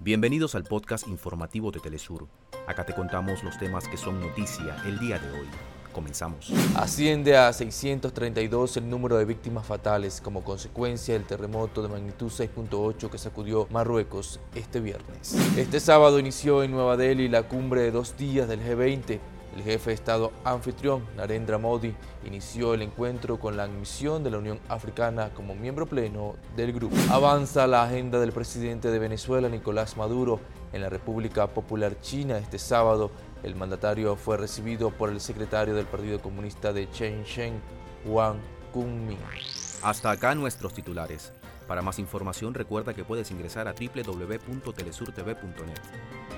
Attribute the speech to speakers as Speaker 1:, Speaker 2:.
Speaker 1: Bienvenidos al podcast informativo de Telesur. Acá te contamos los temas que son noticia el día de hoy. Comenzamos.
Speaker 2: Asciende a 632 el número de víctimas fatales como consecuencia del terremoto de magnitud 6.8 que sacudió Marruecos este viernes. Este sábado inició en Nueva Delhi la cumbre de dos días del G20 el jefe de Estado anfitrión, Narendra Modi, inició el encuentro con la admisión de la Unión Africana como miembro pleno del grupo. Avanza la agenda del presidente de Venezuela, Nicolás Maduro, en la República Popular China este sábado. El mandatario fue recibido por el secretario del Partido Comunista de Shenzhen, Wang Kunming.
Speaker 1: Hasta acá nuestros titulares. Para más información recuerda que puedes ingresar a www.telesurtv.net.